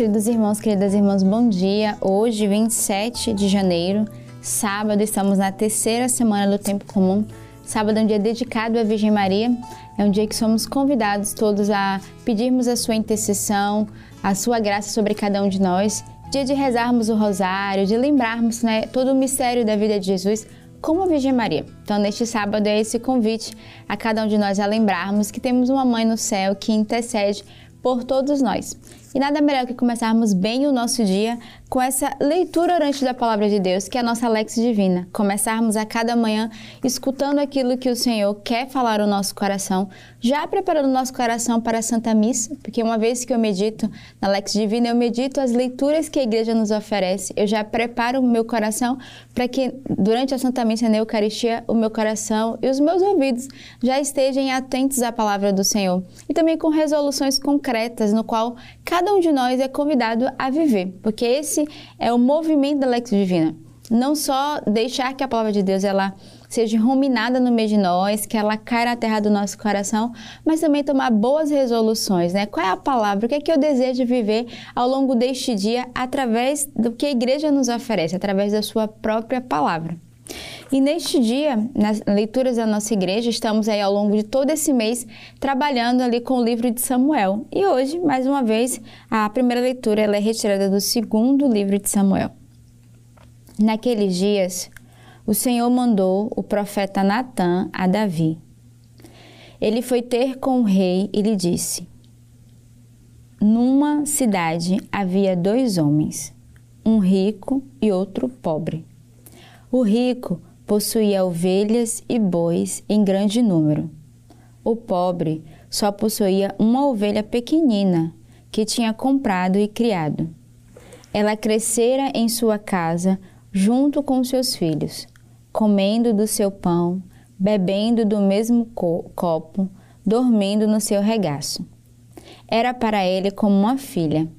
queridos irmãos, queridas irmãs, bom dia. Hoje, 27 de janeiro, sábado, estamos na terceira semana do tempo comum. Sábado é um dia dedicado à Virgem Maria. É um dia que somos convidados todos a pedirmos a sua intercessão, a sua graça sobre cada um de nós. Dia de rezarmos o rosário, de lembrarmos né, todo o mistério da vida de Jesus como a Virgem Maria. Então, neste sábado é esse convite a cada um de nós a lembrarmos que temos uma mãe no céu que intercede por todos nós. E nada melhor que começarmos bem o nosso dia com essa leitura orante da palavra de Deus, que é a nossa Lex Divina. Começarmos a cada manhã escutando aquilo que o Senhor quer falar ao nosso coração, já preparando o nosso coração para a Santa Missa, porque uma vez que eu medito na Lex Divina, eu medito as leituras que a igreja nos oferece, eu já preparo o meu coração para que durante a Santa Missa na Eucaristia, o meu coração e os meus ouvidos já estejam atentos à palavra do Senhor. E também com resoluções concretas, no qual cada um de nós é convidado a viver, porque esse é o movimento da Lex Divina. Não só deixar que a palavra de Deus ela seja ruminada no meio de nós, que ela caia na terra do nosso coração, mas também tomar boas resoluções, né? Qual é a palavra? O que é que eu desejo viver ao longo deste dia através do que a igreja nos oferece, através da sua própria palavra. E neste dia, nas leituras da nossa igreja, estamos aí ao longo de todo esse mês trabalhando ali com o livro de Samuel. E hoje, mais uma vez, a primeira leitura ela é retirada do segundo livro de Samuel. Naqueles dias, o Senhor mandou o profeta Natã a Davi. Ele foi ter com o rei e lhe disse: Numa cidade havia dois homens, um rico e outro pobre. O rico possuía ovelhas e bois em grande número. O pobre só possuía uma ovelha pequenina que tinha comprado e criado. Ela crescera em sua casa junto com seus filhos, comendo do seu pão, bebendo do mesmo co copo, dormindo no seu regaço. Era para ele como uma filha.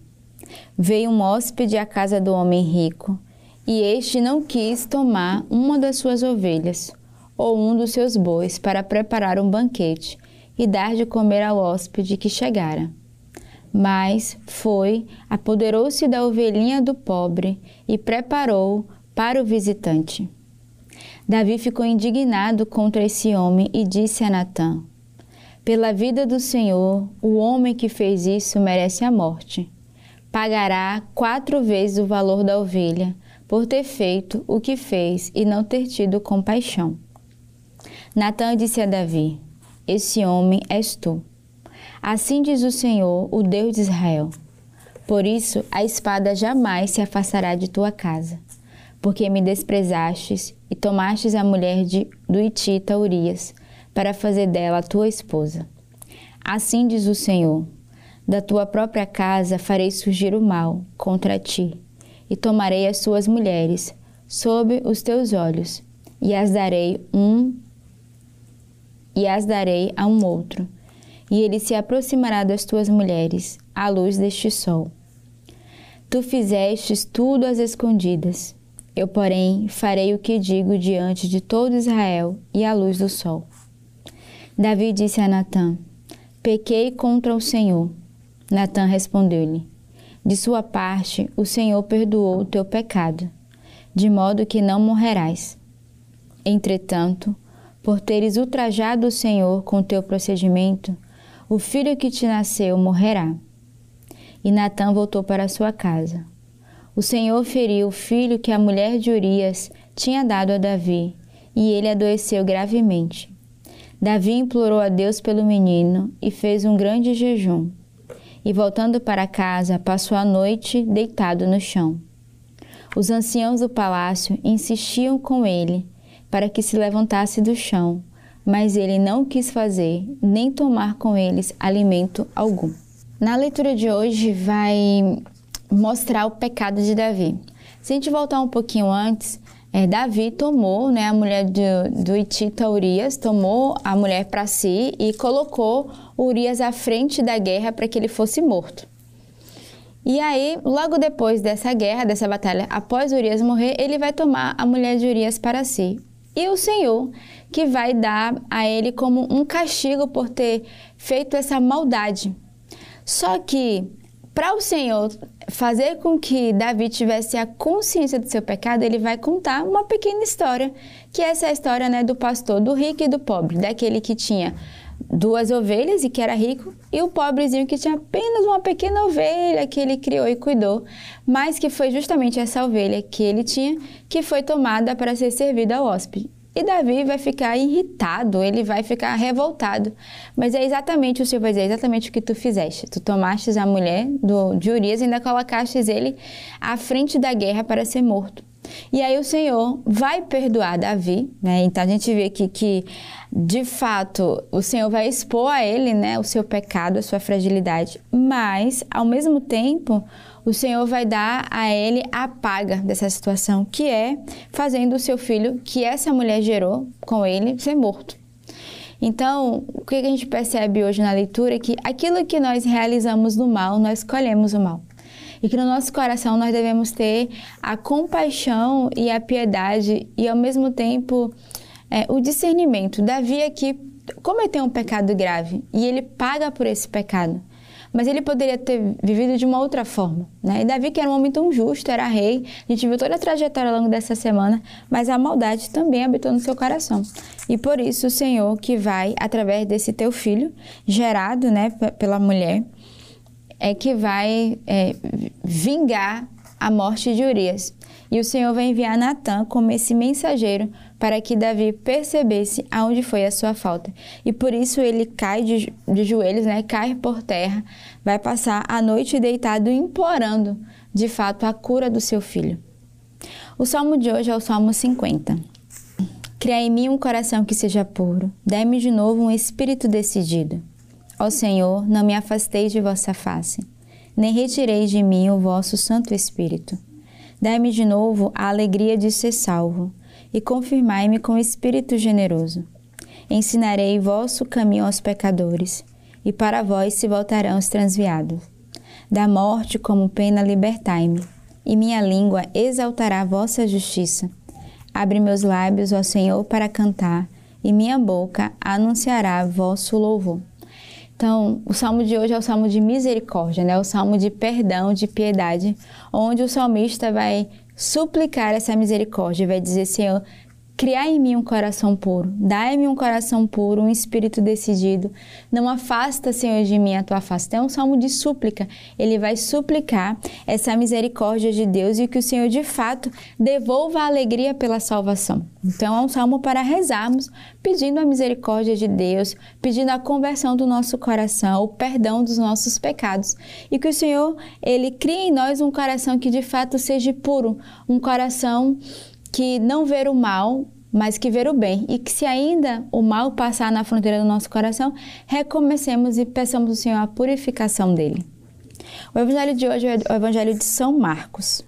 Veio um hóspede à casa do homem rico e este não quis tomar uma das suas ovelhas ou um dos seus bois para preparar um banquete e dar de comer ao hóspede que chegara. Mas foi, apoderou-se da ovelhinha do pobre e preparou para o visitante. Davi ficou indignado contra esse homem e disse a Natã: Pela vida do Senhor, o homem que fez isso merece a morte. Pagará quatro vezes o valor da ovelha por ter feito o que fez e não ter tido compaixão. Natã disse a Davi: Esse homem és tu. Assim diz o Senhor, o Deus de Israel. Por isso a espada jamais se afastará de tua casa, porque me desprezastes e tomastes a mulher de, do Itita Urias, para fazer dela tua esposa. Assim diz o Senhor: Da tua própria casa farei surgir o mal contra ti e tomarei as suas mulheres sob os teus olhos, e as darei um e as darei a um outro, e ele se aproximará das tuas mulheres, à luz deste sol. Tu fizestes tudo às escondidas. Eu, porém, farei o que digo diante de todo Israel e à luz do sol. Davi disse a Natã: Pequei contra o Senhor. Natã respondeu-lhe: de sua parte, o Senhor perdoou o teu pecado, de modo que não morrerás. Entretanto, por teres ultrajado o Senhor com teu procedimento, o filho que te nasceu morrerá. E Natã voltou para sua casa. O Senhor feriu o filho que a mulher de Urias tinha dado a Davi, e ele adoeceu gravemente. Davi implorou a Deus pelo menino e fez um grande jejum e, voltando para casa, passou a noite deitado no chão. Os anciãos do palácio insistiam com ele para que se levantasse do chão, mas ele não quis fazer, nem tomar com eles alimento algum. Na leitura de hoje vai mostrar o pecado de Davi. Se a gente voltar um pouquinho antes, é, Davi tomou né, a mulher do, do Itita Urias, tomou a mulher para si e colocou Urias à frente da guerra para que ele fosse morto. E aí, logo depois dessa guerra, dessa batalha, após Urias morrer, ele vai tomar a mulher de Urias para si. E o Senhor que vai dar a ele como um castigo por ter feito essa maldade. Só que para o Senhor fazer com que Davi tivesse a consciência do seu pecado, ele vai contar uma pequena história, que essa é a história né, do pastor, do rico e do pobre, daquele que tinha duas ovelhas e que era rico, e o pobrezinho que tinha apenas uma pequena ovelha que ele criou e cuidou, mas que foi justamente essa ovelha que ele tinha que foi tomada para ser servida ao hóspede. E Davi vai ficar irritado, ele vai ficar revoltado. Mas é exatamente, o Senhor vai dizer, é exatamente o que tu fizeste. Tu tomastes a mulher do, de Urias e ainda colocastes ele à frente da guerra para ser morto. E aí o Senhor vai perdoar Davi, né? Então a gente vê aqui que, de fato, o Senhor vai expor a ele, né, o seu pecado, a sua fragilidade, mas, ao mesmo tempo, o Senhor vai dar a ele a paga dessa situação, que é fazendo o seu filho, que essa mulher gerou com ele, ser morto. Então, o que a gente percebe hoje na leitura é que aquilo que nós realizamos no mal, nós colhemos o mal. E que no nosso coração nós devemos ter a compaixão e a piedade e, ao mesmo tempo, é, o discernimento. Davi aqui cometeu um pecado grave e ele paga por esse pecado mas ele poderia ter vivido de uma outra forma. Né? E Davi, que era um homem tão justo, era rei, a gente viu toda a trajetória ao longo dessa semana, mas a maldade também habitou no seu coração. E por isso o Senhor que vai, através desse teu filho, gerado né, pela mulher, é que vai é, vingar a morte de Urias. E o Senhor vai enviar Natã como esse mensageiro para que Davi percebesse aonde foi a sua falta. E por isso ele cai de, de joelhos, né? cai por terra, vai passar a noite deitado implorando, de fato, a cura do seu filho. O salmo de hoje é o Salmo 50. Cria em mim um coração que seja puro, dê-me de novo um espírito decidido. Ó Senhor, não me afasteis de vossa face, nem retireis de mim o vosso Santo Espírito. Dai-me de novo a alegria de ser salvo e confirmai-me com espírito generoso. Ensinarei vosso caminho aos pecadores, e para vós se voltarão os transviados. Da morte como pena libertai-me, e minha língua exaltará vossa justiça. Abre meus lábios, ó Senhor, para cantar, e minha boca anunciará vosso louvor. Então, o salmo de hoje é o salmo de misericórdia, né? o salmo de perdão, de piedade, onde o salmista vai suplicar essa misericórdia, vai dizer: Senhor, criar em mim um coração puro, dai-me um coração puro, um espírito decidido. Não afasta, Senhor, de mim a tua face. Então, é um salmo de súplica. Ele vai suplicar essa misericórdia de Deus e que o Senhor, de fato, devolva a alegria pela salvação. Então, é um salmo para rezarmos, pedindo a misericórdia de Deus, pedindo a conversão do nosso coração, o perdão dos nossos pecados. E que o Senhor, Ele crie em nós um coração que, de fato, seja puro, um coração que não ver o mal, mas que ver o bem. E que se ainda o mal passar na fronteira do nosso coração, recomecemos e peçamos ao Senhor a purificação dele. O evangelho de hoje é o evangelho de São Marcos.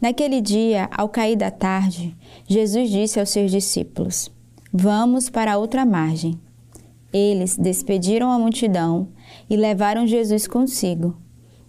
Naquele dia, ao cair da tarde, Jesus disse aos seus discípulos: Vamos para outra margem. Eles despediram a multidão e levaram Jesus consigo.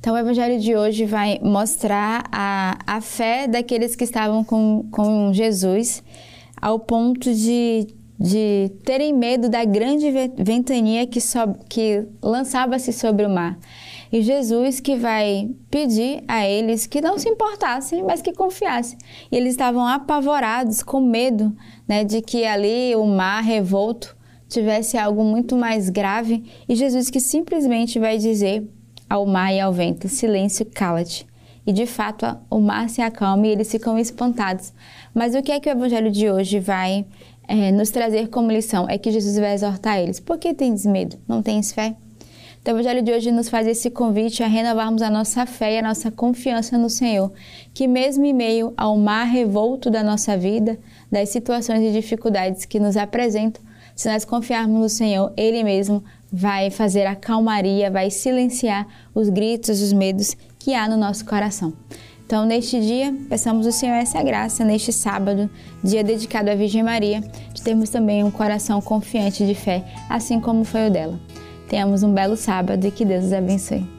Então, o evangelho de hoje vai mostrar a, a fé daqueles que estavam com, com Jesus ao ponto de de terem medo da grande ventania que, so, que lançava-se sobre o mar. E Jesus que vai pedir a eles que não se importassem, mas que confiassem. E eles estavam apavorados, com medo né, de que ali o mar revolto tivesse algo muito mais grave. E Jesus que simplesmente vai dizer ao mar e ao vento: silêncio, cala-te. e de fato o mar se acalma e eles ficam espantados. Mas o que é que o evangelho de hoje vai é, nos trazer como lição? É que Jesus vai exortar eles. Por que tens medo? Não tens fé? Então, o Evangelho de hoje nos faz esse convite a renovarmos a nossa fé e a nossa confiança no Senhor, que mesmo em meio ao mar revolto da nossa vida, das situações e dificuldades que nos apresentam, se nós confiarmos no Senhor, Ele mesmo vai fazer a calmaria, vai silenciar os gritos, os medos que há no nosso coração. Então, neste dia, peçamos ao Senhor essa graça, neste sábado, dia dedicado à Virgem Maria, de termos também um coração confiante de fé, assim como foi o dela. Tenhamos um belo sábado e que Deus os abençoe.